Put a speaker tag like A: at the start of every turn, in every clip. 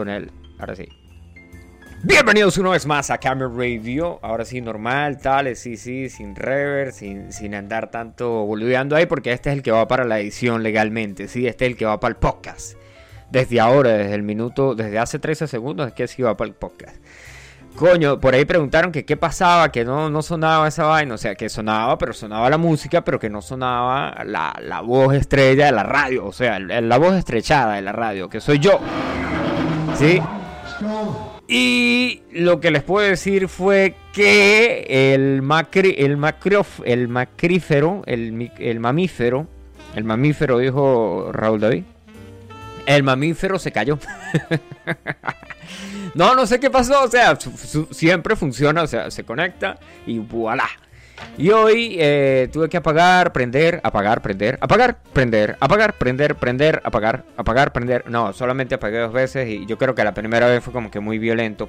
A: con él. Ahora sí. Bienvenidos una vez más a Camera Radio. Ahora sí, normal, tal, sí, sí, sin rever, sin, sin andar tanto boludeando ahí, porque este es el que va para la edición legalmente, sí, este es el que va para el podcast. Desde ahora, desde el minuto, desde hace 13 segundos es que sí va para el podcast. Coño, por ahí preguntaron que qué pasaba, que no, no sonaba esa vaina, o sea, que sonaba, pero sonaba la música, pero que no sonaba la, la voz estrella de la radio, o sea, la voz estrechada de la radio, que soy yo. ¿Sí? Y lo que les puedo decir fue que el, macri, el, el macrífero, el, el mamífero, el mamífero, dijo Raúl David, el mamífero se cayó. no, no sé qué pasó, o sea, siempre funciona, o sea, se conecta y voilà. Y hoy eh, tuve que apagar, prender, apagar, prender, apagar, prender, apagar, prender, prender, apagar, apagar, prender. No, solamente apagué dos veces y yo creo que la primera vez fue como que muy violento.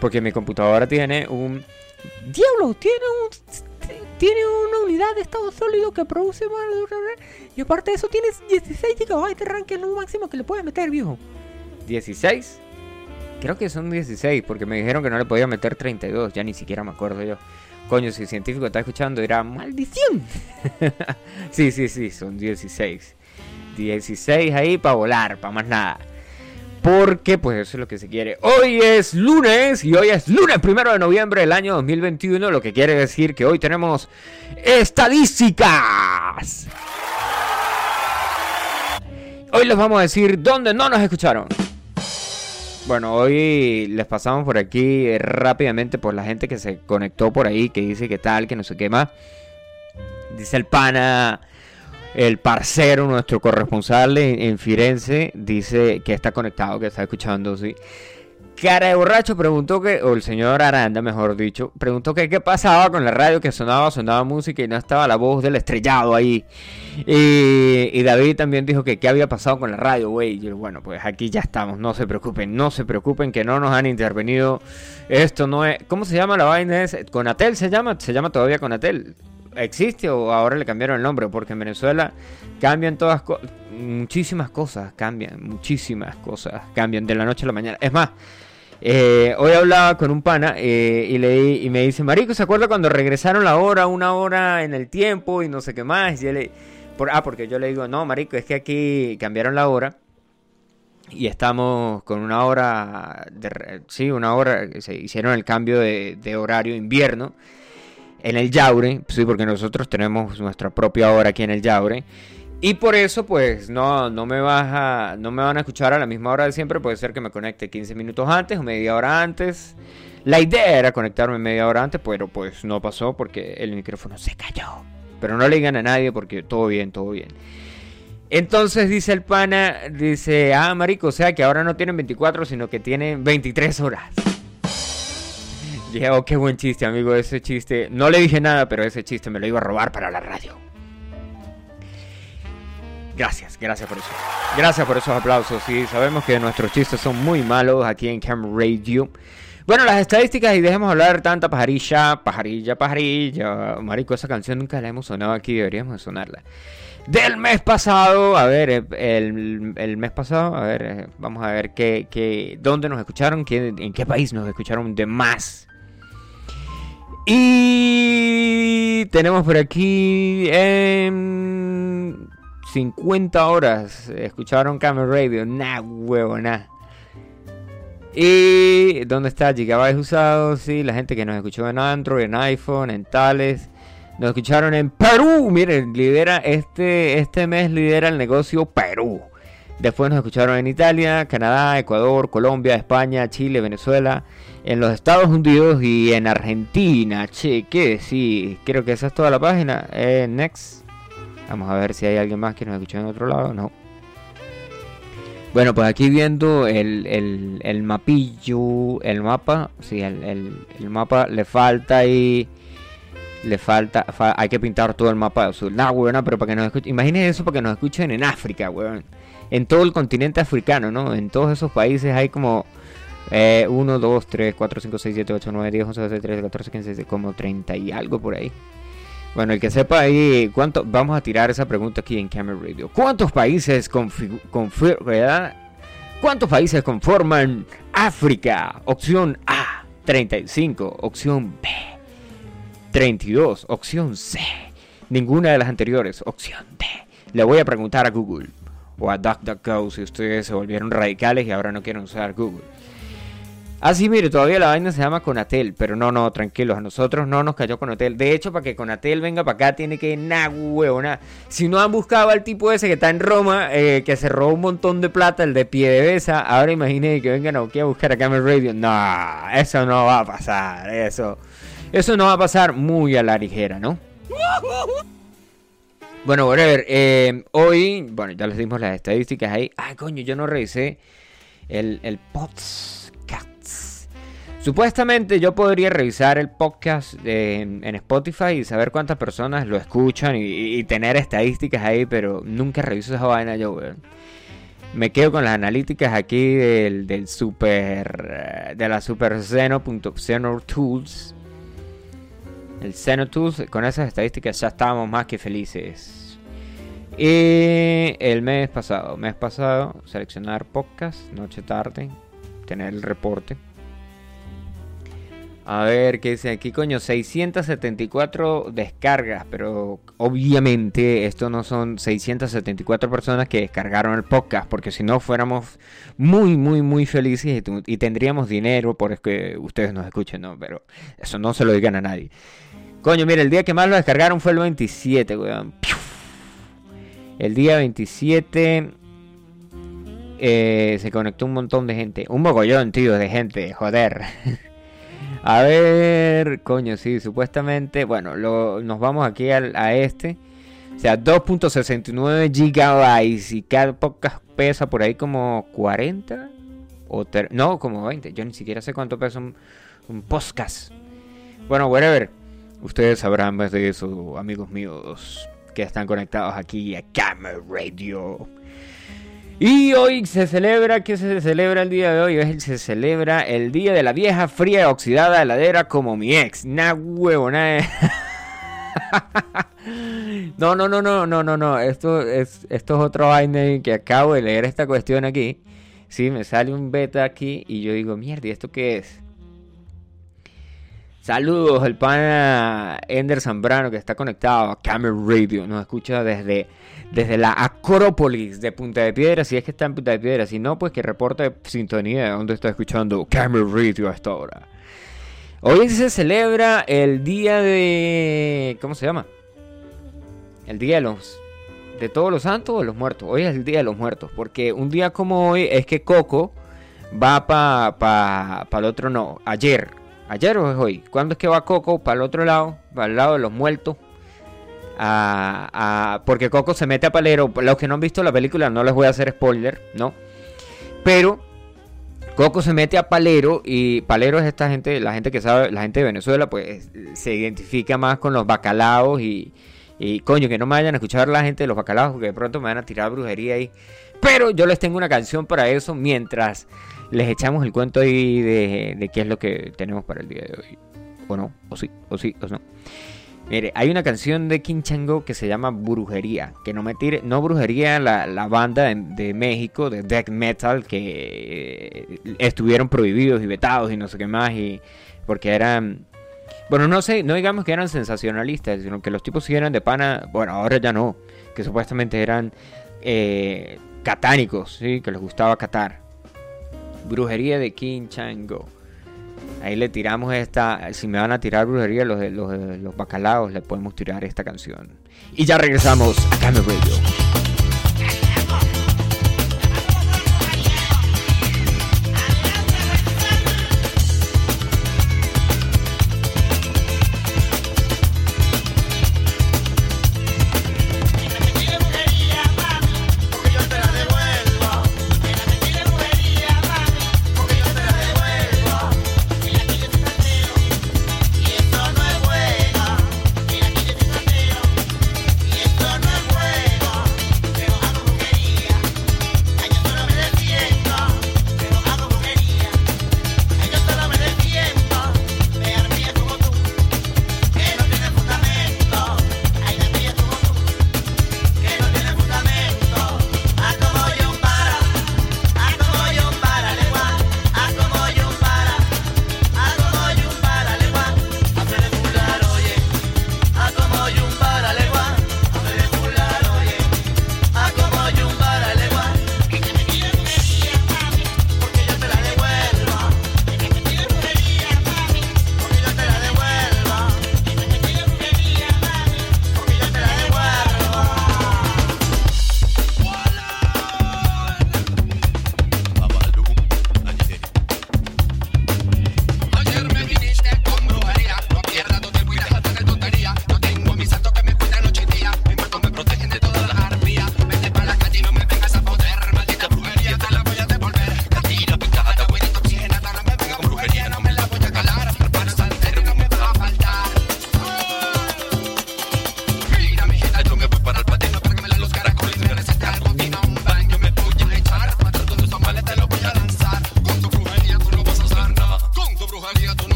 A: Porque mi computadora tiene un... Diablo, tiene un... Tiene una unidad de estado sólido que produce más Y aparte de eso tiene 16 GB de RAM que es lo máximo que le puedes meter, viejo. ¿16? Creo que son 16 porque me dijeron que no le podía meter 32. Ya ni siquiera me acuerdo yo. Coño, si el científico está escuchando, dirá, maldición. sí, sí, sí, son 16. 16 ahí para volar, para más nada. Porque pues eso es lo que se quiere. Hoy es lunes y hoy es lunes primero de noviembre del año 2021, lo que quiere decir que hoy tenemos estadísticas. Hoy les vamos a decir dónde no nos escucharon. Bueno, hoy les pasamos por aquí eh, rápidamente por la gente que se conectó por ahí, que dice que tal, que no sé qué más. Dice el pana, el parcero, nuestro corresponsal en, Firenze, dice que está conectado, que está escuchando, sí. Cara de borracho preguntó que, o el señor Aranda, mejor dicho, preguntó que qué pasaba con la radio que sonaba, sonaba música y no estaba la voz del estrellado ahí. Y, David también dijo que qué había pasado con la radio, güey. Y bueno, pues aquí ya estamos, no se preocupen, no se preocupen que no nos han intervenido. Esto no es, ¿cómo se llama la vaina? ¿Es Conatel se llama? ¿Se llama todavía Conatel? ¿Existe o ahora le cambiaron el nombre? Porque en Venezuela cambian todas, muchísimas cosas, cambian, muchísimas cosas, cambian de la noche a la mañana. Es más, eh, hoy hablaba con un pana eh, y, le, y me dice, Marico, ¿se acuerda cuando regresaron la hora, una hora en el tiempo y no sé qué más? Y él, por, ah, porque yo le digo, no, Marico, es que aquí cambiaron la hora y estamos con una hora, de, sí, una hora, se hicieron el cambio de, de horario invierno en el Yaure, sí, porque nosotros tenemos nuestra propia hora aquí en el Yaure. Y por eso, pues, no, no, me vas no me van a escuchar a la misma hora de siempre. Puede ser que me conecte 15 minutos antes o media hora antes. La idea era conectarme media hora antes, pero pues no pasó porque el micrófono se cayó. Pero no le digan a nadie porque todo bien, todo bien. Entonces dice el pana, dice, ah, marico, o sea que ahora no tienen 24, sino que tienen 23 horas. dije, oh, qué buen chiste, amigo, ese chiste. No le dije nada, pero ese chiste me lo iba a robar para la radio. Gracias, gracias por eso. Gracias por esos aplausos. Sí, sabemos que nuestros chistes son muy malos aquí en Cam Radio. Bueno, las estadísticas y dejemos hablar tanta pajarilla, pajarilla, pajarilla. Marico, esa canción nunca la hemos sonado aquí, deberíamos de sonarla. Del mes pasado, a ver, eh, el, mes pasado, a ver, eh, vamos a ver qué, qué, dónde nos escucharon, qué, en qué país nos escucharon de más. Y tenemos por aquí... en 50 horas escucharon Camera Radio. Nah, huevo, nah. Y ¿dónde está Gigabytes usados? Sí, la gente que nos escuchó en Android, en iPhone, en Tales. Nos escucharon en Perú. Miren, lidera este, este mes lidera el negocio Perú. Después nos escucharon en Italia, Canadá, Ecuador, Colombia, España, Chile, Venezuela, en los Estados Unidos y en Argentina. Che, ¿qué sí, Creo que esa es toda la página. Eh, next. Vamos a ver si hay alguien más que nos escucha en otro lado. No. Bueno, pues aquí viendo el, el, mapillo, el mapa, sí, el, mapa le falta ahí, le falta, hay que pintar todo el mapa azul. Nah, weón, pero para que nos escuchen, imagínense eso para que nos escuchen en África, weón. En todo el continente africano, ¿no? En todos esos países hay como 1, 2, 3, 4, 5, 6, 7, 8, 9, 10, 11, 12, 13, 14, 15, 16, como 30 y algo por ahí. Bueno, el que sepa ahí, ¿cuánto? vamos a tirar esa pregunta aquí en Camera Radio. ¿Cuántos países ¿Cuántos países conforman África? Opción A, 35. Opción B, 32. Opción C, ninguna de las anteriores. Opción D. Le voy a preguntar a Google o a DuckDuckGo si ustedes se volvieron radicales y ahora no quieren usar Google. Ah, sí, mire, todavía la vaina se llama Conatel, pero no, no, tranquilos, a nosotros no nos cayó Conatel. De hecho, para que Conatel venga para acá tiene que, na huevona. Si no han buscado al tipo ese que está en Roma, eh, que se robó un montón de plata, el de pie de besa, ahora imaginen que vengan aquí a buscar a Camel Radio. No, eso no va a pasar, eso. Eso no va a pasar muy a la ligera, ¿no? Bueno, whatever. Eh, hoy, bueno, ya les dimos las estadísticas ahí. Ay, coño, yo no revisé el, el podcast. Supuestamente yo podría revisar el podcast en, Spotify y saber cuántas personas lo escuchan y, tener estadísticas ahí, pero nunca reviso esa vaina yo. Me quedo con las analíticas aquí del, del super. de la super Zeno, Tools. El Zeno Tools, con esas estadísticas ya estábamos más que felices. Y el mes pasado, mes pasado, seleccionar podcast, noche tarde, tener el reporte. A ver, ¿qué dice aquí, coño? 674 descargas, pero obviamente esto no son 674 personas que descargaron el podcast, porque si no fuéramos muy, muy, muy felices y, tendríamos dinero por que ustedes nos escuchen, ¿no? Pero eso no se lo digan a nadie. Coño, mira, el día que más lo descargaron fue el 27, weón. El día 27 eh, se conectó un montón de gente. Un mogollón, tío, de gente, joder. A ver, coño, sí, supuestamente, bueno, nos vamos aquí a este. O sea, 2.69 gigabytes y cada podcast pesa por ahí como 40 o no, como 20. Yo ni siquiera sé cuánto pesa un, un podcast. Bueno, whatever. Ustedes sabrán más de eso, amigos míos, que están conectados aquí a Camera Radio. Y hoy se celebra, ¿qué se celebra el día de hoy? Hoy se celebra el día de la vieja fría oxidada heladera como mi ex. Na huevo, No, no, no, no, no, no, no. Esto es, esto es otro vaina que acabo de leer esta cuestión aquí. Sí, me sale un beta aquí y yo digo, mierda, ¿y esto qué es? Saludos, el pana Ender Zambrano que está conectado a Camera Radio. Nos escucha desde desde la Acrópolis de Punta de Piedra, si es que está en Punta de Piedra, si no, pues que reporte sintonía de donde está escuchando Camera Radio a esta hora. Hoy se celebra el día de. ¿Cómo se llama? El día de los. ¿De todos los santos o de los muertos? Hoy es el día de los muertos, porque un día como hoy es que Coco va para pa, pa el otro, no, ayer. ¿Ayer o es hoy? ¿Cuándo es que va Coco para el otro lado? Para el lado de los muertos porque Coco se mete a Palero. Los que no han visto la película no les voy a hacer spoiler, ¿no? Pero Coco se mete a Palero y Palero es esta gente, la gente que sabe, la gente de Venezuela, pues se identifica más con los bacalaos y, y coño, que no me vayan a escuchar la gente de los bacalaos porque de pronto me van a tirar brujería ahí. Pero yo les tengo una canción para eso mientras les echamos el cuento ahí de, de qué es lo que tenemos para el día de hoy. O no, o sí, o sí, o no. Mire, hay una canción de King Chango que se llama Brujería. Que no me tire, no Brujería, la, la banda de, México de death metal que eh, estuvieron prohibidos y vetados y no sé qué más. Y porque eran. Bueno, no sé, no digamos que eran sensacionalistas, sino que los tipos sí eran de pana. Bueno, ahora ya no. Que supuestamente eran eh, catánicos, ¿sí? Que les gustaba catar. Brujería de King Chango. Ahí le tiramos esta. Si me van a tirar brujería los, los, los bacalaos, le podemos tirar esta canción. Y ya regresamos a Camel Radio.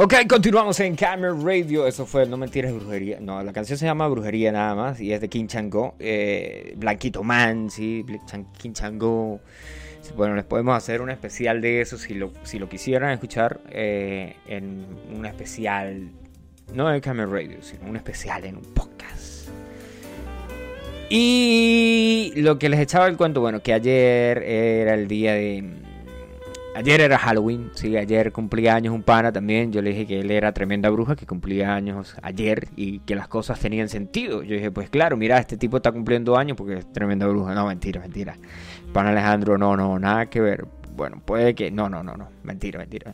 A: Ok, continuamos en Camera Radio. Eso fue No Mentiras Brujería. No, la canción se llama Brujería nada más y es de King Chango. Eh, Blanquito Man, sí, King Chango. Bueno, les podemos hacer un especial de eso si lo, si lo quisieran escuchar eh, en un especial, no en Camera Radio, sino un especial en un podcast. Y lo que les echaba el cuento, bueno, que ayer era el día de... Ayer era Halloween, sí, ayer cumplía años un pana también. Yo le dije que él era tremenda bruja, que cumplía años ayer y que las cosas tenían sentido. Yo dije, pues claro, mira, este tipo está cumpliendo años porque es tremenda bruja. No, mentira, mentira. Pana Alejandro, no, no, nada que ver. Bueno, puede que. No, no, no, no. Mentira, mentira.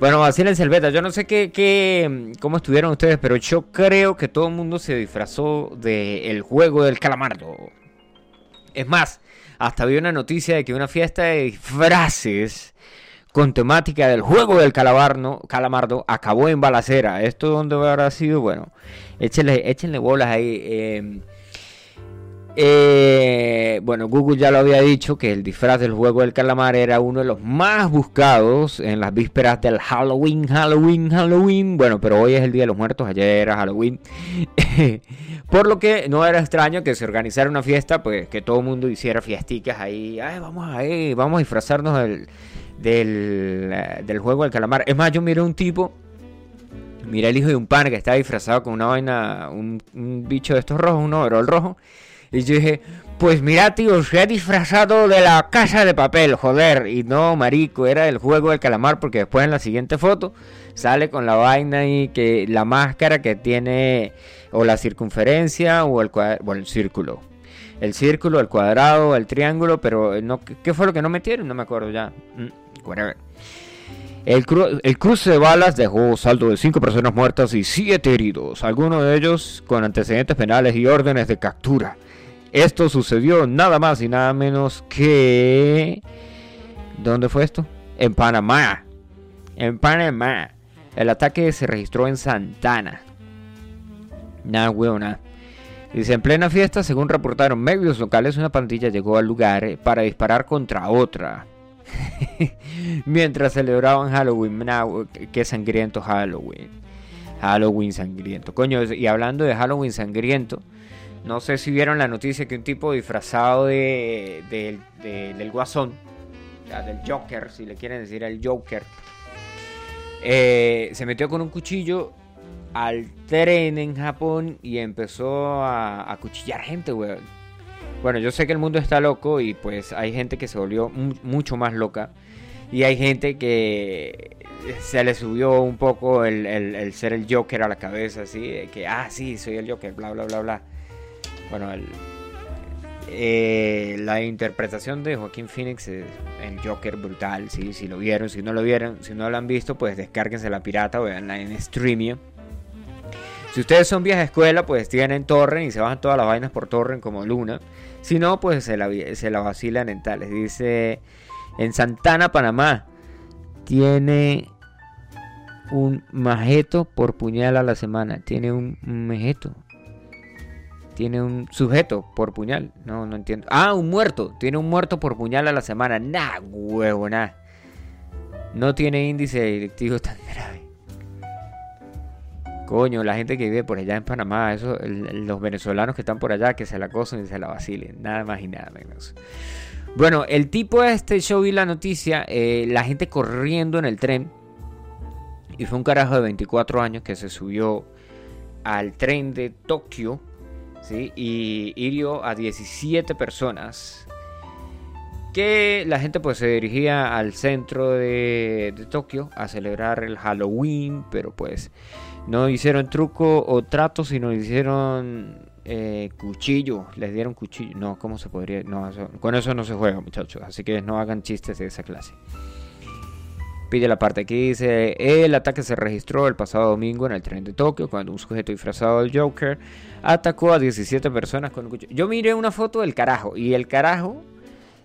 A: Bueno, así en el Selveta. Yo no sé qué, qué, cómo estuvieron ustedes, pero yo creo que todo el mundo se disfrazó del juego del calamardo. Es más, hasta vi una noticia de que una fiesta de disfraces con temática del juego del calabarno, calamardo acabó en balacera. ¿Esto dónde habrá sido? Bueno, échenle, bolas ahí. eh, eh, bueno, Google ya lo había dicho que el disfraz del juego del calamar era uno de los más buscados en las vísperas del Halloween, Halloween, Halloween. Bueno, pero hoy es el Día de los Muertos, ayer era Halloween. Por lo que no era extraño que se organizara una fiesta, pues que todo el mundo hiciera fiesticas ahí. Ay, vamos ahí, vamos a disfrazarnos del, del, eh, del juego del calamar. Es más, yo miré un tipo Mira el hijo de un pan que estaba disfrazado con una vaina, un, bicho de estos rojos, un overol rojo. Y yo dije, pues mira tío, se ha disfrazado de la casa de papel, joder. Y no, marico, era el juego del calamar porque después en la siguiente foto sale con la vaina y que la máscara que tiene o la circunferencia o el, o el círculo. El círculo, el cuadrado, el triángulo, pero no, ¿qué fue lo que no metieron? No me acuerdo ya. Whatever. El, cru- el cruce de balas dejó saldo de 5 personas muertas y 7 heridos, algunos de ellos con antecedentes penales y órdenes de captura. Esto sucedió nada más y nada menos que... ¿Dónde fue esto? En Panamá. En Panamá. El ataque se registró en Santana. Nada, huevo, nada. Dice, en plena fiesta, según reportaron medios locales, una pandilla llegó al lugar para disparar contra otra. Mientras celebraban Halloween, Nah, qué sangriento Halloween. Halloween sangriento. Coño, y hablando de Halloween sangriento, no sé si vieron la noticia que un tipo disfrazado de, de- de- del guasón, del Joker, si le quieren decir el Joker, eh, se metió con un cuchillo al tren en Japón y empezó a, a cuchillar gente, weón. Bueno, yo sé que el mundo está loco y pues hay gente que se volvió mu- mucho más loca. Y hay gente que se le subió un poco el, ser el Joker a la cabeza, así, que, ah, sí, soy el Joker, bla, bla, bla, bla. Bueno, eh, la interpretación de Joaquín Phoenix es el Joker brutal, sí, si lo vieron, si no lo vieron, si no lo han visto, pues descárguense la pirata o veanla en Streamio. Si ustedes son vieja escuela, pues tienen Torrent y se bajan todas las vainas por Torrent como Luna. Si no, pues se la, se la vacilan en tales. Dice, en Santana, Panamá, tiene un majeto por puñal a la semana. Tiene un majeto. Tiene un sujeto por puñal. No, no entiendo. Ah, un muerto. Tiene un muerto por puñal a la semana. Nah, huevo, nah. No tiene índice directivo tan grave. Coño, la gente que vive por allá en Panamá, eso, los venezolanos que están por allá, que se la acosan y se la vacilen. Nada más y nada menos. Bueno, el tipo este, show y la noticia, eh, la gente corriendo en el tren. Y fue un carajo de 24 años que se subió al tren de Tokio. ¿sí? Y hirió a 17 personas. Que la gente pues se dirigía al centro de Tokio a celebrar el Halloween. Pero pues no hicieron truco o trato, sino hicieron eh, cuchillo, les dieron cuchillo. No, ¿cómo se podría? No, con eso no se juega, muchachos. Así que no hagan chistes de esa clase. Pide la parte aquí dice: El ataque se registró el pasado domingo en el tren de Tokio cuando un sujeto disfrazado del Joker atacó a 17 personas con un cuchillo. Yo miré una foto del carajo y el carajo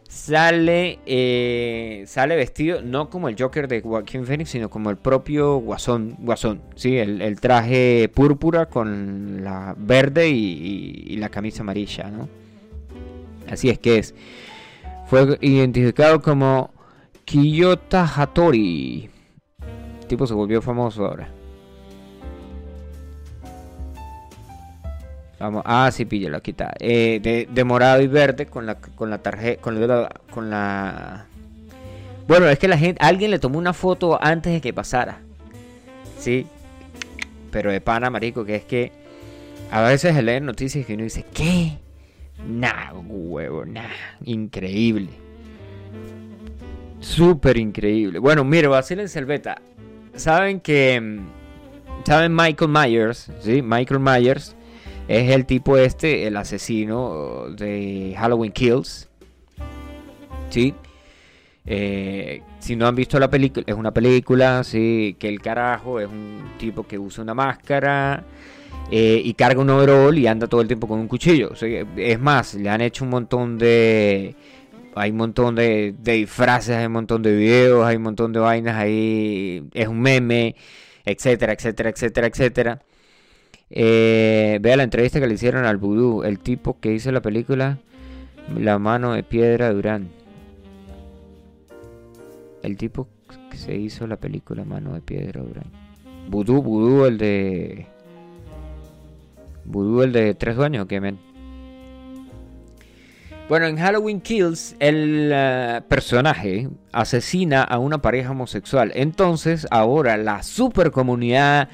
A: sale, eh, sale vestido no como el Joker de Joaquín Phoenix, sino como el propio Guasón, Guasón ¿sí? el, traje púrpura con la verde y, la camisa amarilla, ¿no? Así es que es. Fue identificado como Kiyota Hattori. El tipo se volvió famoso ahora. Ah, sí, píllalo, aquí está. Eh, de, morado y verde con la, con la tarjeta, con la. Bueno, es que la gente, alguien le tomó una foto antes de que pasara. Sí. Pero de pana, marico, que es que a veces se leen noticias que uno dice, ¿qué? Nah, huevo, nah. Increíble. Súper increíble. Bueno, mire, en Selveta. Saben que... Mm, ¿Saben Michael Myers? ¿Sí? Michael Myers es el tipo este, el asesino de Halloween Kills. ¿Sí? Eh, si no han visto la película, es una película, sí, que el carajo es un tipo que usa una máscara eh, y carga un overall y anda todo el tiempo con un cuchillo. es más, le han hecho un montón de... Hay un montón de, de disfraces, hay un montón de videos, hay un montón de vainas ahí, es un meme, etcétera, etcétera, etcétera, etcétera. Eh, vea la entrevista que le hicieron al Vudú, el tipo que hizo la película La mano de piedra Durán. El tipo que se hizo la película Mano de piedra Durán. Vudú, Vudú, el de. Vudú, el de tres dueños. Bueno, en Halloween Kills, el eh, personaje asesina a una pareja homosexual. Entonces, ahora la super comunidad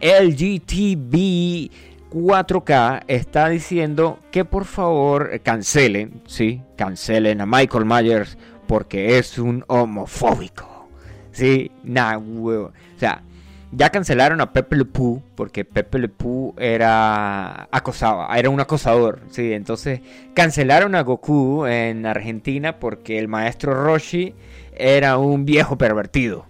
A: LGTB 4K está diciendo que por favor cancelen, sí, cancelen a Michael Myers porque es un homofóbico. Sí, nah, O sea, ya cancelaron a Pepe Le Pew porque Pepe Le Pew era acosaba, era un acosador, sí, entonces cancelaron a Goku en Argentina porque el maestro Roshi era un viejo pervertido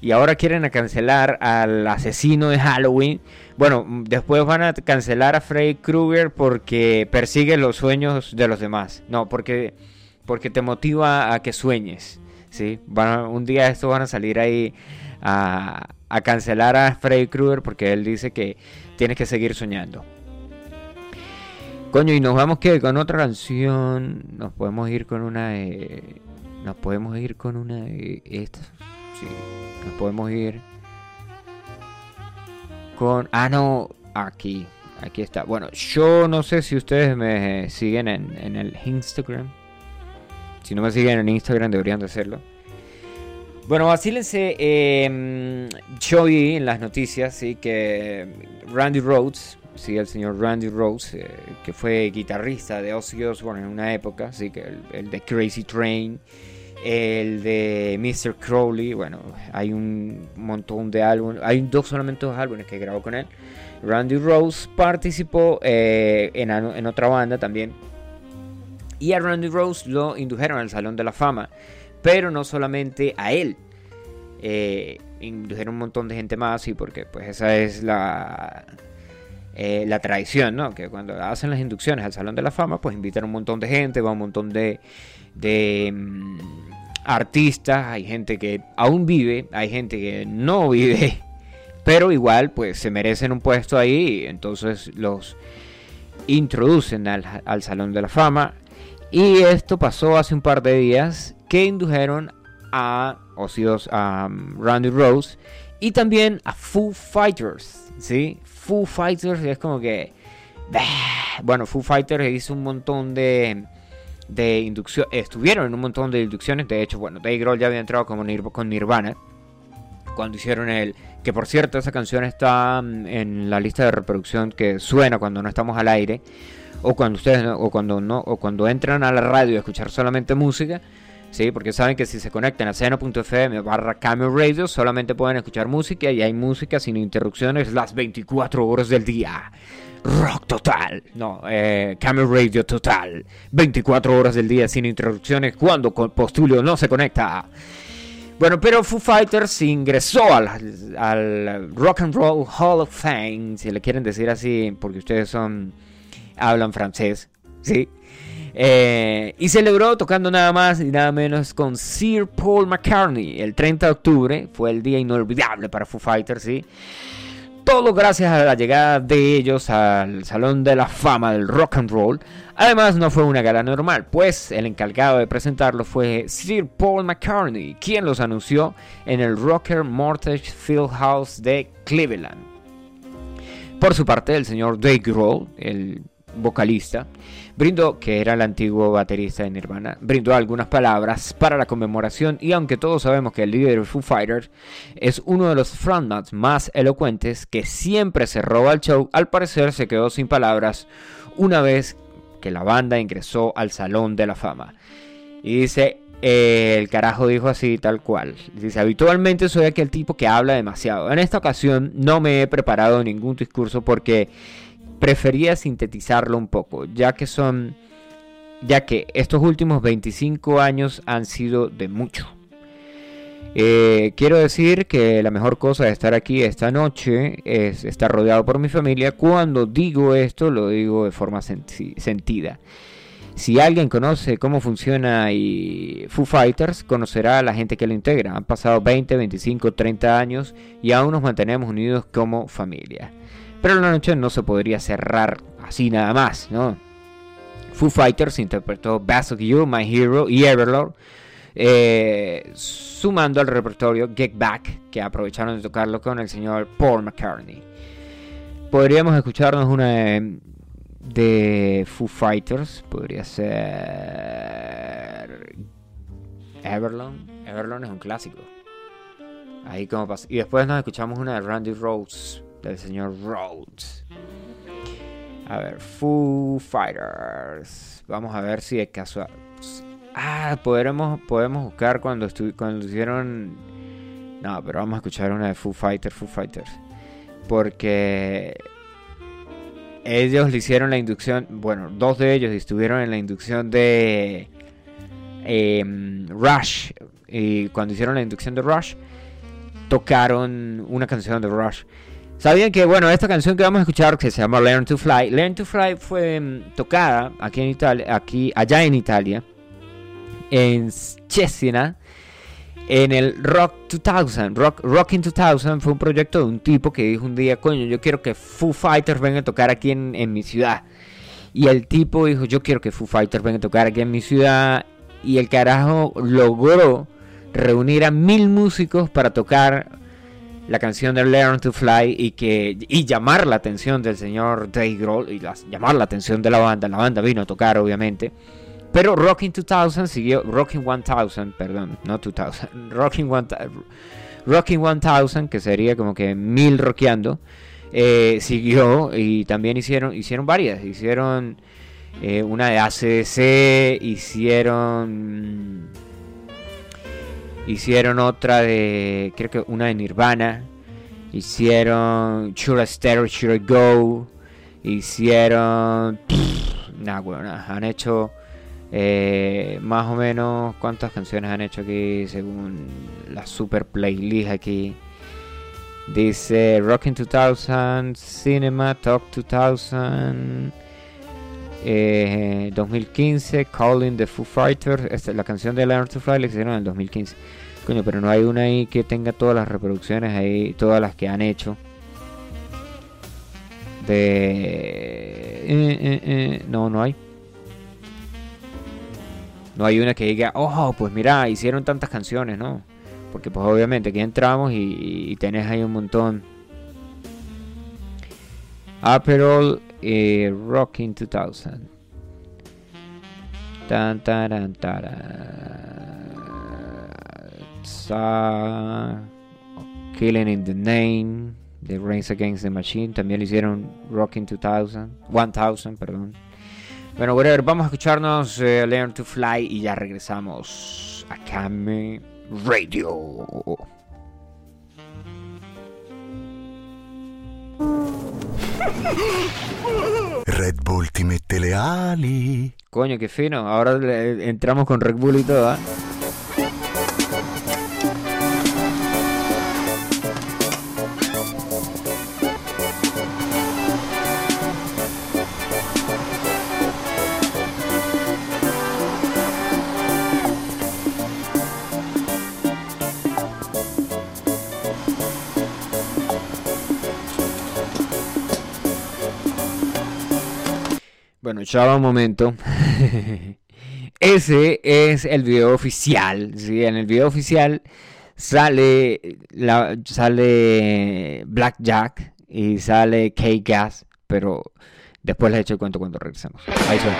A: y ahora quieren cancelar al asesino de Halloween. Bueno, después van a cancelar a Freddy Krueger porque persigue los sueños de los demás. No, porque, porque te motiva a que sueñes. ¿sí? Van un día estos van a salir ahí a, cancelar a Freddy Krueger porque él dice que tienes que seguir soñando. Coño, y nos vamos que con otra canción. Nos podemos ir con una de. Nos podemos ir con una de estas. Sí. Nos podemos ir con... Ah, no, aquí. Aquí está. Bueno, yo no sé si ustedes me siguen en, el Instagram. Si no me siguen en Instagram deberían de hacerlo. Bueno, vacílense. Eh, yo vi en las noticias sí, que Randy Rhodes, sí, el señor Randy Rhodes, eh, que fue guitarrista de Ozzy Osbourne en una época, sí, que el de Crazy Train el de Mr. Crowley, bueno, hay un montón de álbumes, hay dos solamente dos álbumes que grabó con él. Randy Rose participó eh, en, otra banda también. Y a Randy Rose lo indujeron al Salón de la Fama, pero no solamente a él. Eh, indujeron un montón de gente más, y porque pues esa es la, eh, la tradición, ¿no? Que cuando hacen las inducciones al Salón de la Fama, pues invitan un montón de gente, va un montón de, de mm, artistas, hay gente que aún vive, hay gente que no vive, pero igual pues se merecen un puesto ahí, entonces los introducen al, Salón de la Fama. Y esto pasó hace un par de días que indujeron a, a mm, Randy Rose Y también a Foo Fighters, ¿sí? Foo Fighters es como que... Bueno, Foo Fighters hizo un montón de, de inducciones, estuvieron en un montón de inducciones, de hecho, bueno, Dave Grohl ya había entrado como con Nirvana, cuando hicieron el... Que por cierto, esa canción está mm, en la lista de reproducción que suena cuando no estamos al aire, o cuando ustedes, o cuando no, o cuando entran a la radio a escuchar solamente música, ¿sí? Porque saben que si se conectan a seno.fm barra Cameo Radio solamente pueden escuchar música y hay música sin interrupciones las 24 horas del día. Rock total, no, eh, Cameo Radio total, 24 horas del día sin interrupciones cuando Postulio no se conecta. Bueno, pero Foo Fighters ingresó al, al, Rock and Roll Hall of Fame, si le quieren decir así, porque ustedes son hablan francés, ¿sí? Eh, y celebró tocando nada más y nada menos con Sir Paul McCartney. El 30 de octubre fue el día inolvidable para Foo Fighters, ¿sí? Todo gracias a la llegada de ellos al Salón de la Fama del Rock and Roll. Además, no fue una gala normal, pues el encargado de presentarlo fue Sir Paul McCartney, quien los anunció en el Rocker Mortgage Field House de Cleveland. Por su parte, el señor Dave Grohl, el vocalista, brindó, que era el antiguo baterista de Nirvana, brindó algunas palabras para la conmemoración y aunque todos sabemos que el líder de Foo Fighters es uno de los frontmans más elocuentes que siempre se roba el show, al parecer se quedó sin palabras una vez que la banda ingresó al Salón de la Fama. Y dice, el carajo dijo así, tal cual. Dice, habitualmente soy aquel tipo que habla demasiado. En esta ocasión no me he preparado ningún discurso porque prefería sintetizarlo un poco, ya que son ya que estos últimos 25 años han sido de mucho. Eh, quiero decir que la mejor cosa de estar aquí esta noche es estar rodeado por mi familia. Cuando digo esto, lo digo de forma sentida. Si alguien conoce cómo funciona y Foo Fighters, conocerá a la gente que lo integra. Han pasado 20, 25, 30 años y aún nos mantenemos unidos como familia. Pero la noche no se podría cerrar así nada más, ¿no? Foo Fighters interpretó Bass of You, My Hero y Everlord, eh, sumando al repertorio Get Back, que aprovecharon de tocarlo con el señor Paul McCartney. Podríamos escucharnos una de, Foo Fighters, podría ser Everlong. Everlong es un clásico. Ahí como pasa. Y después nos escuchamos una de Randy Rhodes del señor Rhodes. A ver, Foo Fighters. Vamos a ver si es casual. Ah, podremos, podemos buscar cuando, cuando hicieron. No, pero vamos a escuchar una de Foo Fighters, Foo Fighters. Porque ellos le hicieron la inducción. Bueno, dos de ellos estuvieron en la inducción de em, Rush. Y cuando hicieron la inducción de Rush, tocaron una canción de Rush. Sabían que, bueno, esta canción que vamos a escuchar, que se llama Learn to Fly, Learn to Fly fue mm, tocada aquí en Italia, aquí, allá en Italia, en Cesena, en el Rock 2000. Rock, Rocking 2000 fue un proyecto de un tipo que dijo un día, coño, yo quiero que Foo Fighters venga a tocar aquí en, en mi ciudad. Y el tipo dijo, yo quiero que Foo Fighters venga a tocar aquí en mi ciudad. Y el carajo logró reunir a mil músicos para tocar la canción de Learn to Fly y que y llamar la atención del señor Dave Grohl y llamar la atención de la banda. La banda vino a tocar, obviamente. Pero Rocking 2000 siguió, Rocking 1000, perdón, no 2000, Rocking 1000, Rocking 1000, que sería como que mil rockeando, eh, siguió y también hicieron, hicieron varias. Hicieron eh, una de ACDC, hicieron Hicieron otra de, creo que una de Nirvana. Hicieron Should I Stay or Should I Go. Hicieron... Nah, bueno, han hecho eh, más o menos cuántas canciones han hecho aquí según la super playlist aquí. Dice Rockin' 2000, Cinema, Talk 2000, 2015, eh, Calling the Foo Fighters. Esta, la canción de Learn to Fly la hicieron en el 2015. Coño, pero no hay una ahí que tenga todas las reproducciones ahí, todas las que han hecho. De. Eh, eh, no, no hay. No hay una que diga, oh, pues mira, hicieron tantas canciones, ¿no? Porque pues obviamente aquí entramos y, y tenés ahí un montón. Aperol eh, Rocking 2000. Tan, taran, taran. Killing in the Name. The Race Against the Machine. También le hicieron Rocking 2000. 1000, perdón. Bueno, whatever. Vamos a escucharnos eh, Learn to Fly y ya regresamos a Kame Radio.
B: Red Bull ti mette le ali.
A: Coño, qué fino. Ahora entramos con Red Bull y todo, ¿ah? Bueno, chava un momento. Ese es el video oficial. ¿sí? En el video oficial sale, la, sale Blackjack y sale K-Gas, pero después les echo el cuento cuando regresemos. Ahí suena.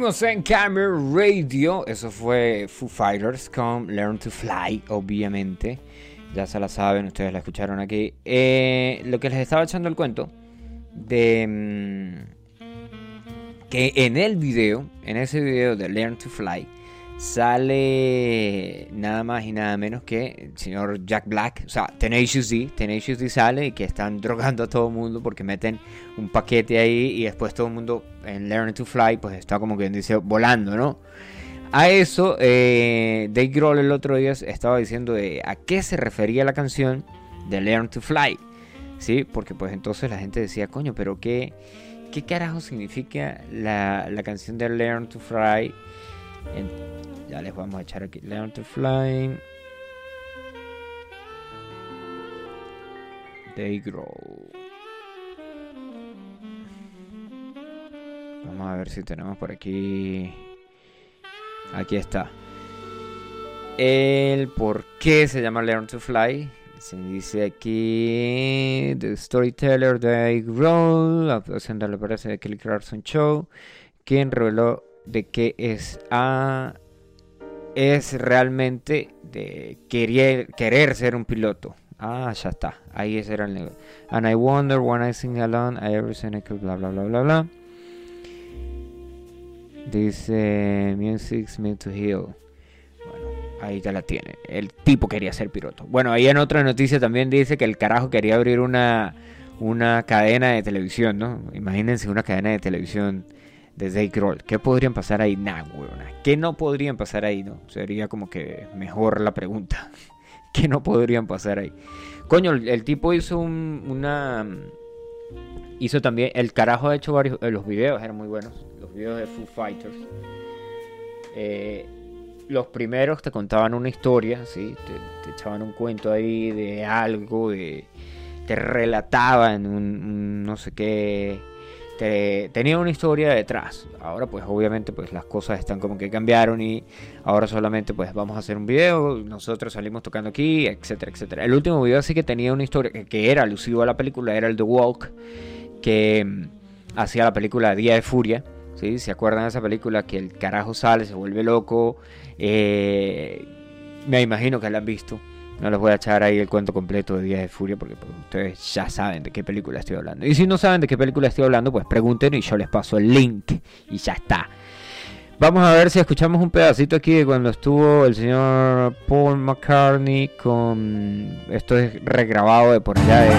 A: Seguimos en Camera Radio. Eso fue Foo Fighters con Learn to Fly, obviamente. Ya se la saben, ustedes la escucharon aquí. Eh, lo que les estaba echando el cuento de mm, que en el video, en ese video de Learn to Fly, sale nada más y nada menos que el señor Jack Black, o sea, Tenacious D, Tenacious D sale y que están drogando a todo el mundo porque meten un paquete ahí y después todo el mundo en Learn to Fly pues está como que dice volando, ¿no? A eso, eh, Dave Grohl el otro día estaba diciendo de a qué se refería la canción de Learn to Fly, ¿sí? Porque pues entonces la gente decía, coño, pero qué, qué carajo significa la, la canción de Learn to Fly. Ya les vamos a echar aquí. Learn to Fly. They Grow. Vamos a ver si tenemos por aquí. Aquí está. El por qué se llama Learn to Fly. Se dice aquí. The Storyteller Dave Grohl. De la parece de Kelly Clarkson Show. Quien reveló de que es a es realmente de querer, querer ser un piloto. Ah, ya está. Ahí ese era el nivel. And I wonder when I sing alone, I ever sing a bla bla bla bla bla. Dice Music's meant to heal. Bueno, ahí ya la tiene. El tipo quería ser piloto. Bueno, ahí en otra noticia también dice que el carajo quería abrir una, una cadena de televisión, ¿no? Imagínense una cadena de televisión de Dave Grohl. ¿Qué podrían pasar ahí? Nah, huevona. ¿Qué no podrían pasar ahí, no? Sería como que mejor la pregunta. ¿Qué no podrían pasar ahí? Coño, el, tipo hizo un- una... Hizo también... El carajo ha hecho varios... eh, los videos eran muy buenos. Los videos de Foo Fighters. Eh, los primeros te contaban una historia, ¿sí? Te, echaban un cuento ahí de algo. Te relataban un no sé qué te- tenía una historia detrás. Ahora pues obviamente pues las cosas están como que cambiaron y ahora solamente pues vamos a hacer un video, nosotros salimos tocando aquí, etcétera, etcétera. El último video sí que tenía una historia que, que era alusivo a la película, era el The Walk, que mm, hacía la película Día de Furia. ¿sí? ¿Se acuerdan de esa película? Que el carajo sale, se vuelve loco. eh, me imagino que la han visto. No les voy a echar ahí el cuento completo de Días de Furia porque pues, ustedes ya saben de qué película estoy hablando. Y si no saben de qué película estoy hablando, pues pregunten y yo les paso el link y ya está. Vamos a ver si escuchamos un pedacito aquí de cuando estuvo el señor Paul McCartney con... Esto es regrabado de por allá de...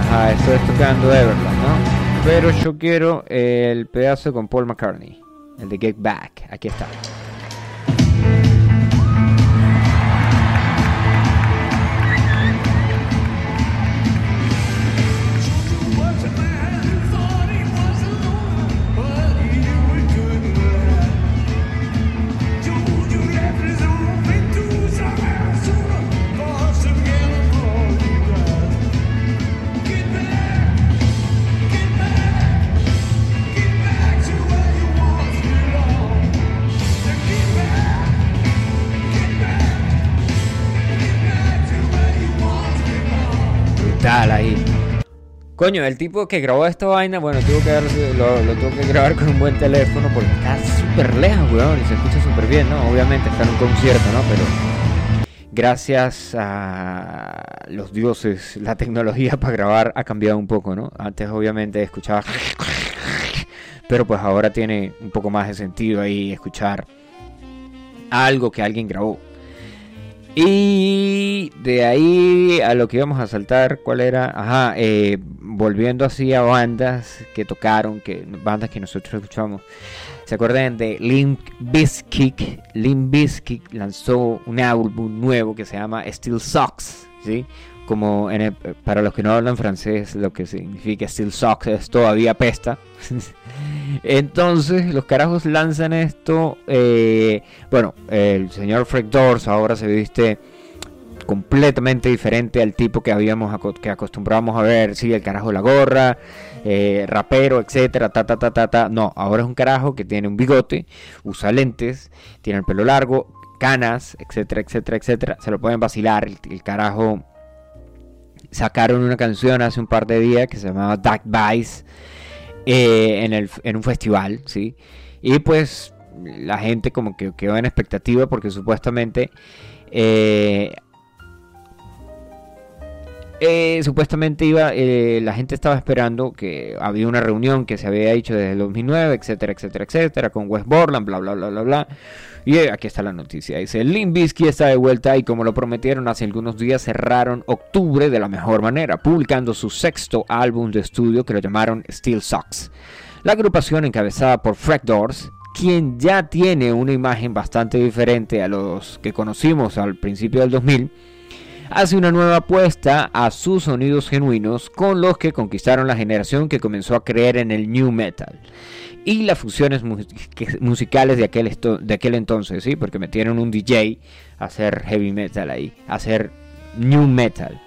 A: Ajá, esto es tocando Everland, ¿no? Pero yo quiero el pedazo con Paul McCartney. El de Get Back. Aquí está. Coño, el tipo que grabó esta vaina, bueno, tuvo que lo tuvo que grabar con un buen teléfono porque está súper lejos, weón, y se escucha súper bien, ¿no? Obviamente está en un concierto, ¿no? Pero gracias a los dioses, la tecnología para grabar ha cambiado un poco, ¿no? Antes obviamente escuchaba... Pero pues ahora tiene un poco más de sentido ahí escuchar algo que alguien grabó. Y de ahí a lo que íbamos a saltar, ¿cuál era? Ajá, eh, volviendo así a bandas que tocaron, que bandas que nosotros escuchamos. ¿Se acuerdan de Limp Bizkit? Limp Bizkit lanzó un álbum nuevo que se llama Still Sucks, ¿sí? Como en el- para los que no hablan francés, lo que significa Still Sucks es todavía pesta. Entonces los carajos lanzan esto. eh, bueno, el señor Fred Doors ahora se viste completamente diferente al tipo que habíamos que acostumbrábamos a ver, sí, el carajo la gorra, eh, rapero, etcétera, ta ta ta ta ta. No, ahora es un carajo que tiene un bigote, usa lentes, tiene el pelo largo, canas, etcétera, etcétera, etcétera. Se lo pueden vacilar, el carajo sacaron una canción hace un par de días que se llamaba Dark Vice eh, en, el, en un festival, ¿sí? Y pues la gente como que quedó en expectativa porque supuestamente eh, eh, supuestamente iba eh, la gente estaba esperando que había una reunión que se había hecho desde el 2009 etcétera etcétera etcétera con West Borland bla bla bla bla bla. Y eh, aquí está la noticia. Dice Limp Bizkit está de vuelta y como lo prometieron hace algunos días cerraron octubre de la mejor manera publicando su sexto álbum de estudio que lo llamaron Steel Socks la agrupación encabezada por Frank Doors quien ya tiene una imagen bastante diferente a los que conocimos al principio del 2000 hace una nueva apuesta a sus sonidos genuinos con los que conquistaron la generación que comenzó a creer en el new metal y las fusiones musicales de aquel, de aquel entonces, ¿sí? porque metieron un DJ a hacer heavy metal ahí, a hacer new metal.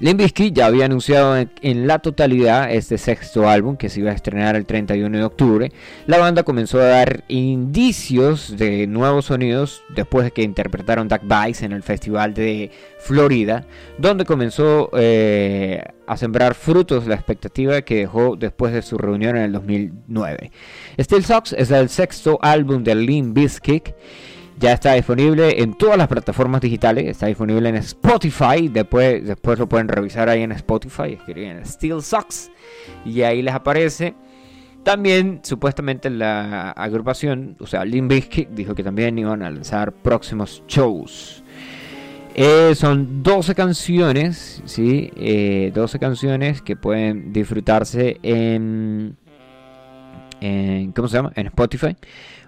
A: Limp Bizkit ya había anunciado en, la totalidad este sexto álbum que se iba a estrenar el 31 de octubre. La banda comenzó a dar indicios de nuevos sonidos después de que interpretaron Duck Vice en el Festival de Florida, donde comenzó eh, a sembrar frutos la expectativa que dejó después de su reunión en el 2009. Steel Socks es el sexto álbum de Limp Bizkit. Ya está disponible en todas las plataformas digitales. Está disponible en Spotify. Después, después lo pueden revisar ahí en Spotify. Escriben Steel Socks. Y ahí les aparece. También, supuestamente, la agrupación, o sea, Limp dijo que también iban a lanzar próximos shows. Eh, son 12 canciones, ¿sí? Eh, 12 canciones que pueden disfrutarse en. ¿Cómo se llama? En Spotify.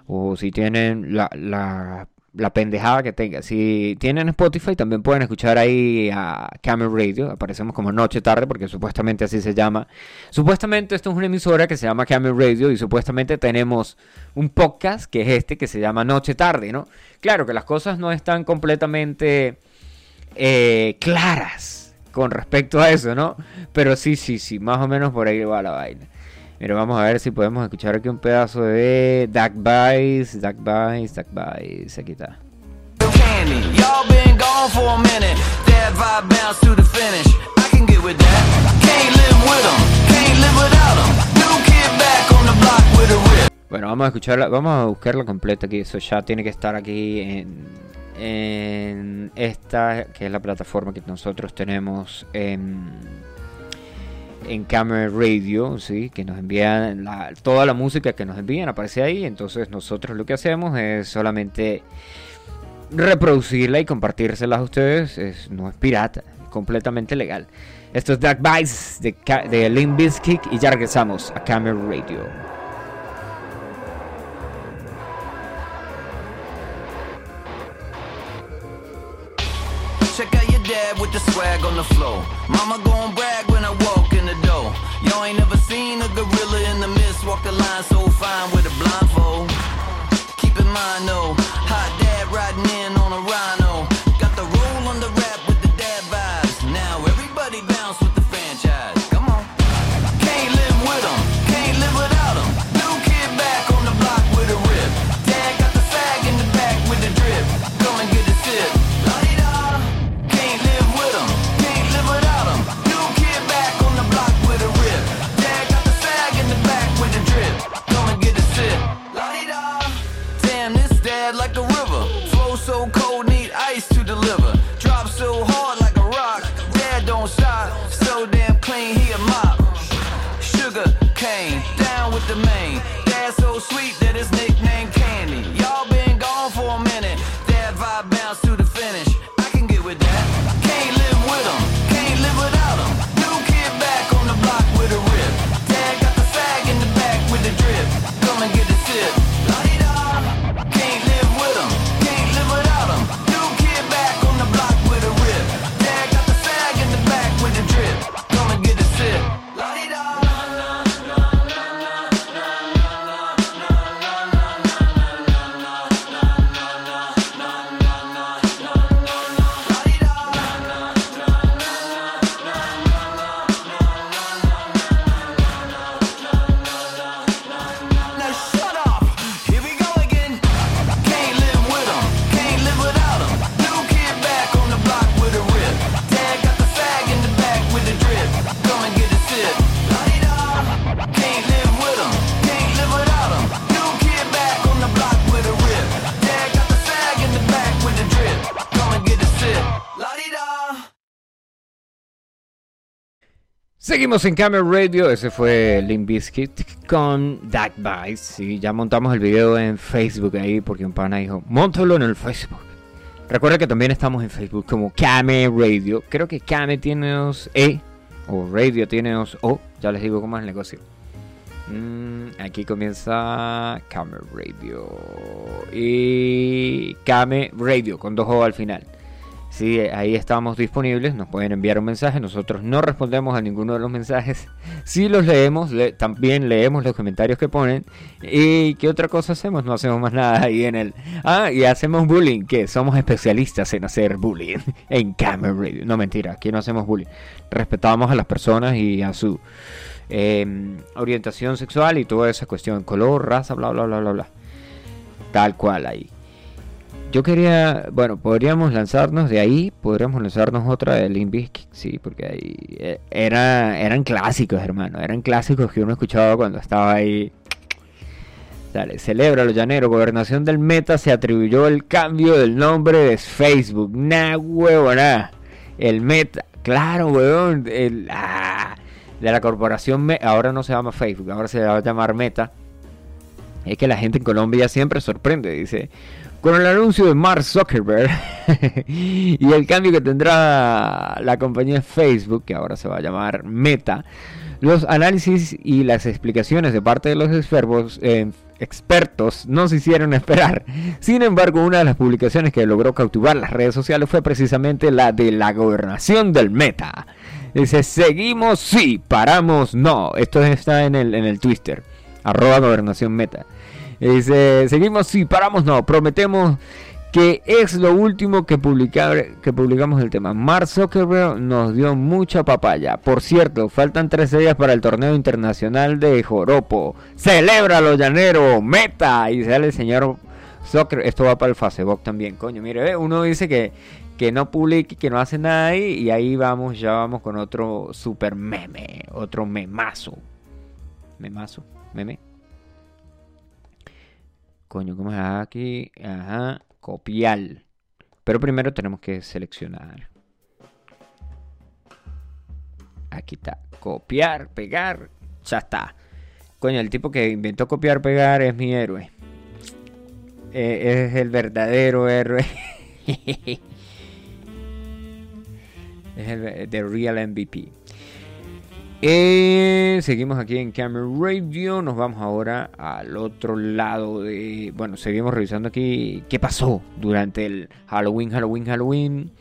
A: O si tienen la, la, la pendejada que tenga. Si tienen Spotify, también pueden escuchar ahí a Camel Radio. Aparecemos como Noche Tarde, porque supuestamente así se llama. Supuestamente esto es una emisora que se llama Camel Radio. Y supuestamente tenemos un podcast que es este que se llama Noche Tarde, ¿no? Claro que las cosas no están completamente eh, claras con respecto a eso, ¿no? Pero sí, sí, sí, más o menos por ahí va la vaina. Mira, vamos a ver si podemos escuchar aquí un pedazo de Duck Vice, Duck Vice, Duck Vice. Aquí está.
C: candy. Y'all been gone for a minute. That vibe bounce to the finish. I can get with that. Can't live with can't live without. New kid back on the block with a rip.
A: Bueno, vamos a escucharla, vamos a buscarla completa aquí. Eso ya tiene que estar aquí en, en esta, que es la plataforma que nosotros tenemos en, en Camera Radio, ¿sí? que nos envían toda la música que nos envían, aparece ahí. Entonces nosotros lo que hacemos es solamente reproducirla y compartírselas a ustedes. Es, no es pirata, completamente legal. Esto es Dark Vice de, de Limp Bizkit y ya regresamos a Camera Radio.
C: Check out your dad with the swag on the floor. Mama gon' brag when Y'all ain't never seen a gorilla in the mist walk the line so fine with a blindfold. Keep in mind though,
A: Seguimos en Camera Radio, ese fue Limp Bizkit con Dark Bites. Sí, ya montamos el video en Facebook ahí porque un pana dijo, montalo en el Facebook. Recuerda que también estamos en Facebook como Came Radio. Creo que Came tiene dos E o Radio tiene dos O. Ya les digo cómo es el negocio. Mm, aquí comienza Came Radio y Came Radio con dos O al final. Sí, ahí estamos disponibles, nos pueden enviar un mensaje, nosotros no respondemos a ninguno de los mensajes, sí los leemos, le- también leemos los comentarios que ponen. Y qué otra cosa hacemos, no hacemos más nada ahí en el... Ah, y hacemos bullying, que somos especialistas en hacer bullying en Camera Radio, no mentira, aquí no hacemos bullying, respetamos a las personas y a su eh, orientación sexual y toda esa cuestión, color, raza, bla, bla, bla, bla, bla, tal cual ahí. Yo quería, bueno, podríamos lanzarnos de ahí, podríamos lanzarnos otra de Limp sí, porque ahí eh, era, eran clásicos, hermano, eran clásicos que uno escuchaba cuando estaba ahí. Dale, celebra lo llanero, gobernación del Meta se atribuyó el cambio del nombre de Facebook, nah, huevona, el Meta, claro, huevón, ah, de la corporación, Me- ahora no se llama Facebook, ahora se va a llamar Meta. Es que la gente en Colombia siempre sorprende, dice, con el anuncio de Mark Zuckerberg y el cambio que tendrá la compañía Facebook, que ahora se va a llamar Meta, los análisis y las explicaciones de parte de los expertos, eh, expertos no se hicieron esperar. Sin embargo, una de las publicaciones que logró cautivar las redes sociales fue precisamente la de la gobernación del Meta. Dice, seguimos, sí, paramos, no. Esto está en el, en el Twitter, arroba gobernación Meta. Dice, seguimos, sí, paramos, no, prometemos que es lo último que, publicar, que publicamos del tema. Mark Zuckerberg nos dio mucha papaya. Por cierto, faltan 13 días para el torneo internacional de Joropo. ¡Celébralo, llanero! ¡Meta! Y sale el señor Zuckerberg. Esto va para el Facebook también, coño. Mire, uno dice que, que no publique, que no hace nada ahí. Y ahí vamos, ya vamos con otro super meme. Otro memazo. Memazo, meme. Coño, ¿cómo es aquí? Ajá, copiar. Pero primero tenemos que seleccionar. Aquí está. Copiar, pegar. Ya está. Coño, el tipo que inventó copiar, pegar es mi héroe. Eh, es el verdadero héroe. es el the real MVP. Eh, seguimos aquí en Camera Radio. Nos vamos ahora al otro lado de. Bueno, seguimos revisando aquí qué pasó durante el Halloween, Halloween, Halloween.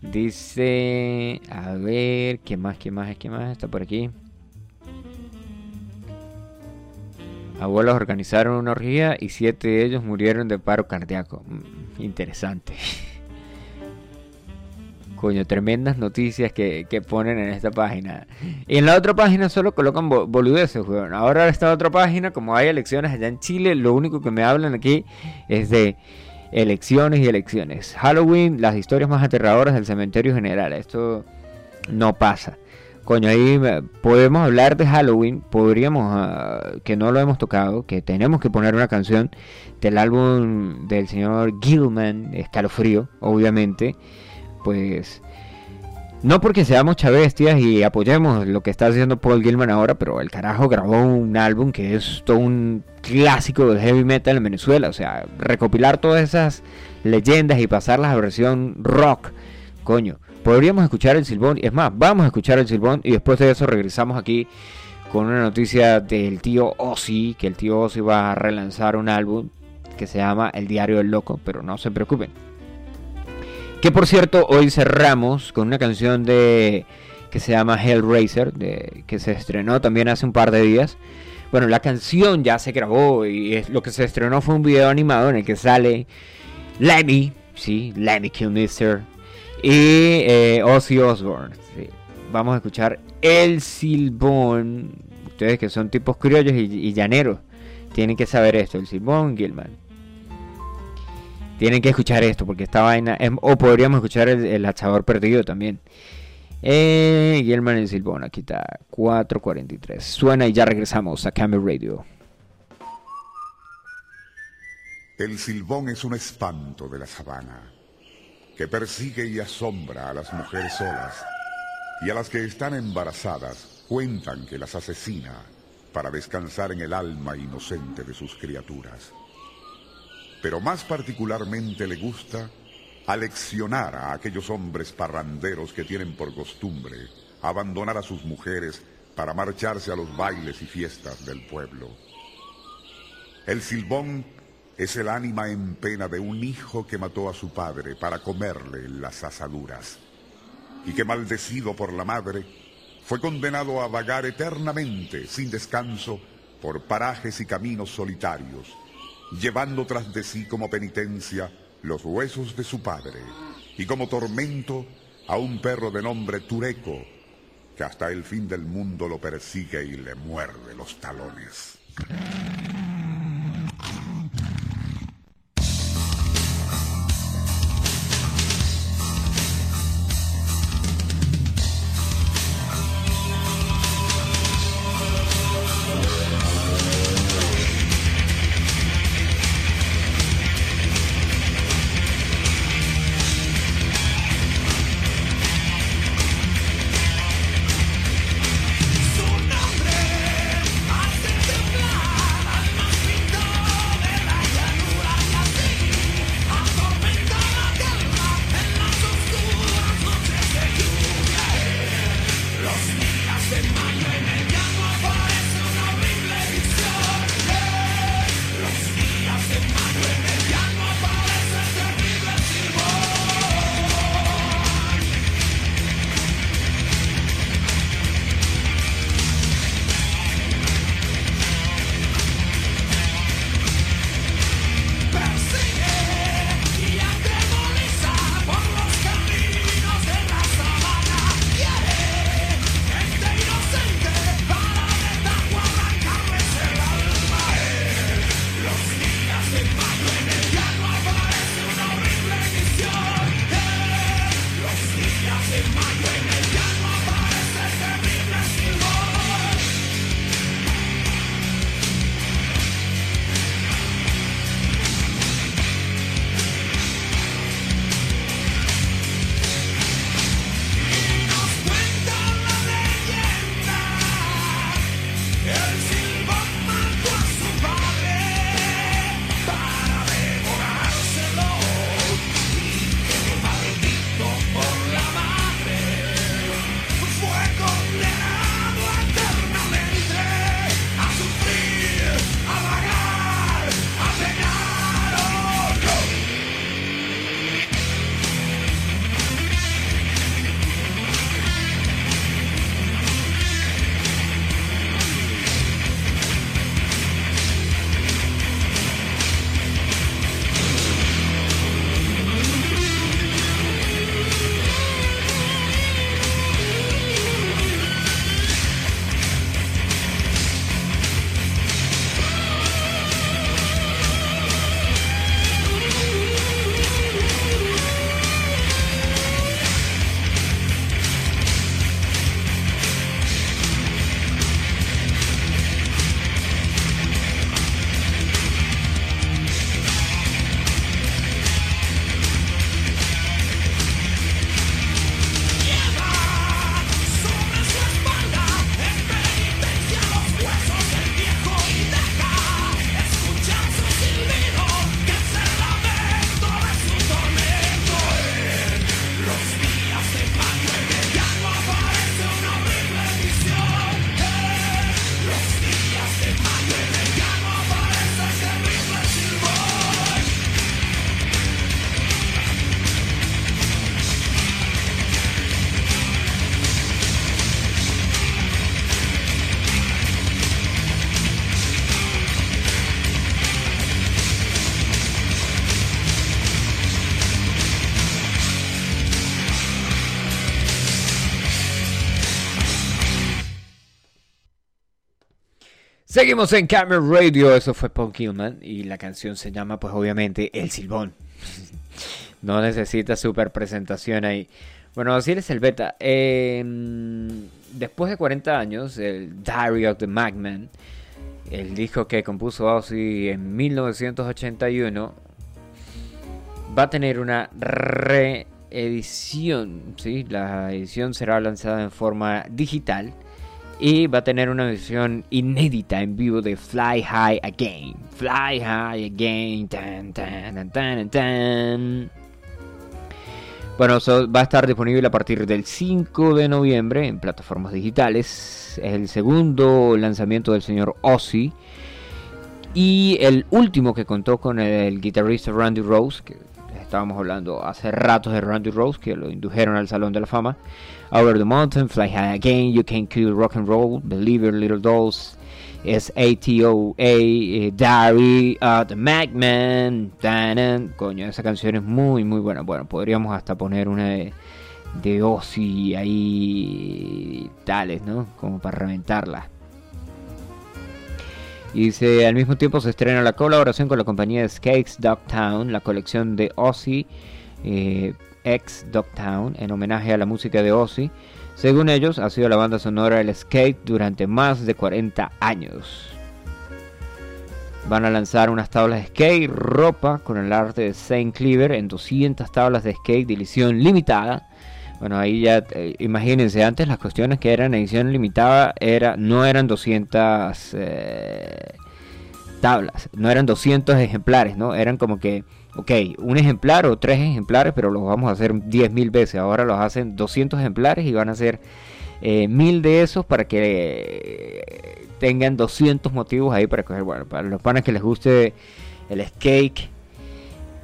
A: Dice. A ver, ¿qué más, qué más, qué más? Está por aquí. Abuelos organizaron una orgía y siete de ellos murieron de paro cardíaco. Mm, interesante. Coño, tremendas noticias que, que ponen en esta página. Y en la otra página solo colocan bo- boludeces, weón. Ahora esta otra página, como hay elecciones allá en Chile, lo único que me hablan aquí es de elecciones y elecciones. Halloween, las historias más aterradoras del cementerio general. Esto no pasa. Coño, ahí podemos hablar de Halloween, podríamos, ah, que no lo hemos tocado, que tenemos que poner una canción del álbum del señor Gilman, Escalofrío, obviamente pues no porque seamos chavestias y apoyemos lo que está haciendo Paul Gilman ahora, pero el carajo grabó un álbum que es todo un clásico del heavy metal en Venezuela, o sea, recopilar todas esas leyendas y pasarlas a versión rock, coño. Podríamos escuchar el silbón, es más, vamos a escuchar el silbón y después de eso regresamos aquí con una noticia del tío Ozzy, que el tío Ozzy va a relanzar un álbum que se llama El Diario del Loco, pero no se preocupen. Que por cierto, hoy cerramos con una canción de que se llama Hellraiser, de, que se estrenó también hace un par de días. Bueno, la canción ya se grabó y es, lo que se estrenó fue un video animado en el que sale Lemmy, sí, Lemmy Kilmister y eh, Ozzy Osbourne. Vamos a escuchar El Silbón. Ustedes que son tipos criollos y, y llaneros tienen que saber esto, El Silbón Gilman. Tienen que escuchar esto porque esta vaina. o podríamos escuchar el, el hachador perdido también. Eh, Guillermo el Silbón, aquí está 4.43. Suena y ya regresamos a Camera Radio.
D: El silbón es un espanto de la sabana que persigue y asombra a las mujeres solas y a las que están embarazadas cuentan que las asesina para descansar en el alma inocente de sus criaturas. Pero más particularmente le gusta aleccionar a aquellos hombres parranderos que tienen por costumbre abandonar a sus mujeres para marcharse a los bailes y fiestas del pueblo. El silbón es el ánima en pena de un hijo que mató a su padre para comerle las asaduras y que maldecido por la madre fue condenado a vagar eternamente sin descanso por parajes y caminos solitarios, llevando tras de sí como penitencia los huesos de su padre y como tormento a un perro de nombre Tureco que hasta el fin del mundo lo persigue y le muerde los talones.
A: Seguimos en Camera Radio, eso fue Paul Gilman y la canción se llama pues obviamente El Silbón. no necesita super presentación ahí. Bueno, así es el beta. Eh, después de 40 años, el Diary of the Magman, el disco que compuso Ozzy en 1981, va a tener una edición, ¿sí? La edición será lanzada en forma digital y va a tener una versión inédita en vivo de Fly High Again. Fly High Again. Tan, tan, tan, tan. Bueno, so- va a estar disponible a partir del 5 de noviembre en plataformas digitales. Es el segundo lanzamiento del señor Ozzy. Y el último que contó con el guitarrista Randy Rose, que estábamos hablando hace ratos de Randy Rose, que lo indujeron al Salón de la Fama. Over the Mountain, Fly High Again, You Can Kill Rock and Roll, Believer, Little Dolls, S-A-T-O-A, eh, Diary, uh, The Magman, Tanan. Coño, esa canción es muy, muy buena. Bueno, podríamos hasta poner una de, de Ozzy ahí, tales, ¿no? Como para reventarla. Y dice, al mismo tiempo se estrena la colaboración con la compañía Skates Dogtown, la colección de Ozzy eh, ex Dogtown, en homenaje a la música de Ozzy. Según ellos, ha sido la banda sonora del skate durante más de 40 años. Van a lanzar unas tablas de skate, ropa con el arte de Saint Cleaver en 200 tablas de skate de edición limitada. Bueno, ahí ya eh, imagínense, antes las cuestiones que eran edición limitada era, no eran 200 eh, tablas, no eran 200 ejemplares, ¿no? Eran como que, ok, un ejemplar o tres ejemplares, pero los vamos a hacer 10.000 veces. Ahora los hacen 200 ejemplares y van a hacer eh, 1000 de esos para que eh, tengan 200 motivos ahí para coger. Bueno, para los panas que les guste el skate.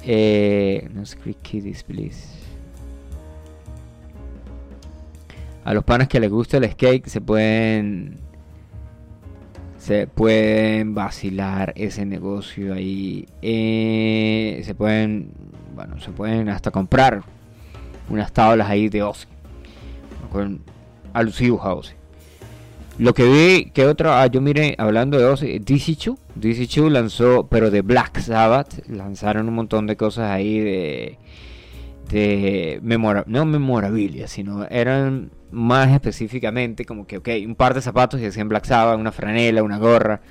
A: Eh. A los panas que les gusta el skate se pueden se pueden vacilar ese negocio ahí. Eh, se pueden, bueno, se pueden hasta comprar unas tablas ahí de Ozzy. Con alusivos a Ozzy. Lo que vi, que otro, ah, yo mire, hablando de Ozzy, DC2, DC2 lanzó, pero de Black Sabbath, lanzaron un montón de cosas ahí de, de memora, no memorabilia, sino eran más específicamente como que, ok, un par de zapatos y decían Black Sabbath, una franela, una gorra,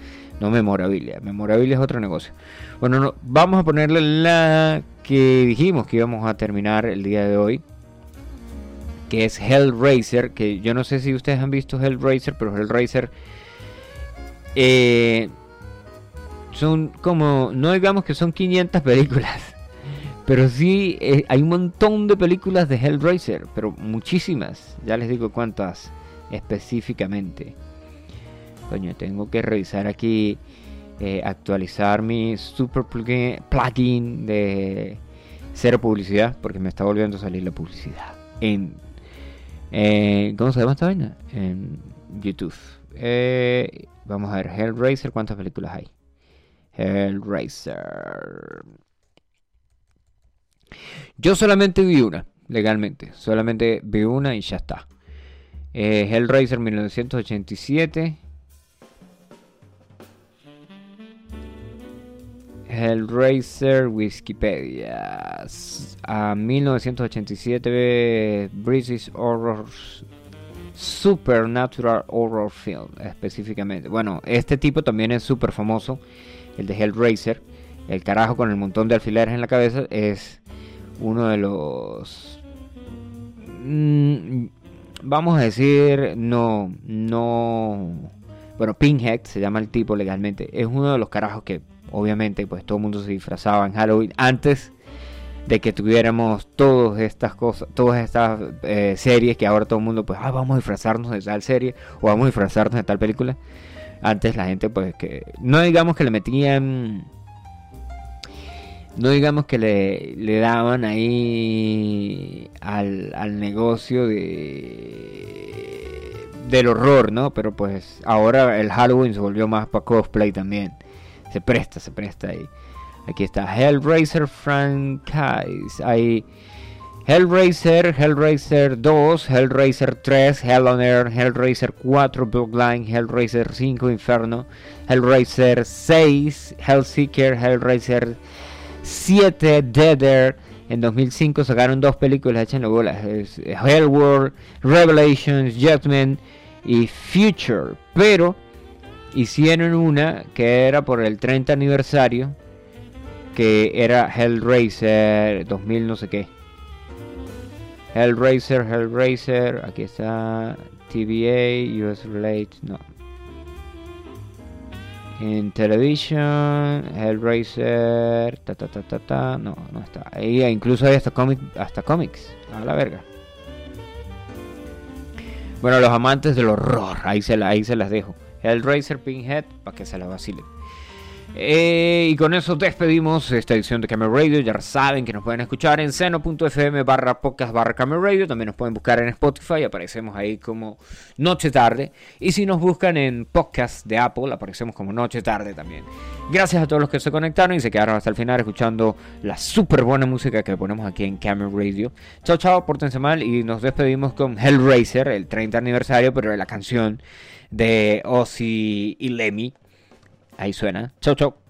A: no memorabilia, memorabilia es otro negocio. Bueno, no, vamos a ponerle la que dijimos que íbamos a terminar el día de hoy, que es Hellraiser, que yo no sé si ustedes han visto Hellraiser, pero Hellraiser eh, son como, no digamos que son 500 películas, pero sí eh, hay un montón de películas de Hellraiser, pero muchísimas, ya les digo cuántas específicamente. Coño, tengo que revisar aquí, eh, actualizar mi super plugin, de cero publicidad, porque me está volviendo a salir la publicidad en eh, ¿Cómo se llama esta vaina? En YouTube. Vamos a ver, Hellraiser, ¿cuántas películas hay? Hellraiser. Yo solamente vi una, legalmente. Solamente vi una y ya está. Eh, Hellraiser 1987. Hellraiser Wikipedia. A 1987 British Horror Supernatural Horror Film específicamente. Bueno, este tipo también es súper famoso, el de Hellraiser. El carajo con el montón de alfileres en la cabeza es uno de los... mm, vamos a decir, no, no... Bueno, Pinhead se llama el tipo legalmente. Es uno de los carajos que obviamente pues todo el mundo se disfrazaba en Halloween antes de que tuviéramos todas estas cosas, todas estas eh, series que ahora todo el mundo pues ah, vamos a disfrazarnos de tal serie o vamos a disfrazarnos de tal película. Antes la gente pues que no digamos que le metían no digamos que le, le daban ahí al, al negocio de del horror, ¿no? Pero pues ahora el Halloween se volvió más para cosplay también. Se presta, se presta ahí. Aquí está Hellraiser Franchise. Hay Hellraiser, Hellraiser 2, Hellraiser 3, Hell on Earth, Hellraiser 4, Bloodline, Hellraiser 5, Inferno, Hellraiser 6, Hellseeker, Hellraiser 7, Deader. En 2005 sacaron dos películas, échenle bolas. es Hellworld, Revelations, Judgment y Future. Pero hicieron una que era por el 30 aniversario que era Hellraiser 2000 no sé qué. Hellraiser, Hellraiser, aquí está TVA, US Relate, no. En television, Hellraiser, ta ta ta ta ta, no, no está. Ahí incluso hay hasta cómic, hasta cómics, a la verga. Bueno, los amantes del horror, ahí se, ahí se las dejo. Hellraiser, Pinhead, para que se la vacilen. Eh, y con eso despedimos esta edición de Camera Radio. Ya saben que nos pueden escuchar en seno.fm barra podcast barra Camera Radio. También nos pueden buscar en Spotify. Aparecemos ahí como Noche Tarde. Y si nos buscan en podcast de Apple, aparecemos como Noche Tarde también. Gracias a todos los que se conectaron y se quedaron hasta el final escuchando la súper buena música que ponemos aquí en Camera Radio. Chao, chao, pórtense mal. Y nos despedimos con Hellraiser, el 30 aniversario, pero de la canción de Ozzy y Lemmy. Ahí suena. Chau, chau.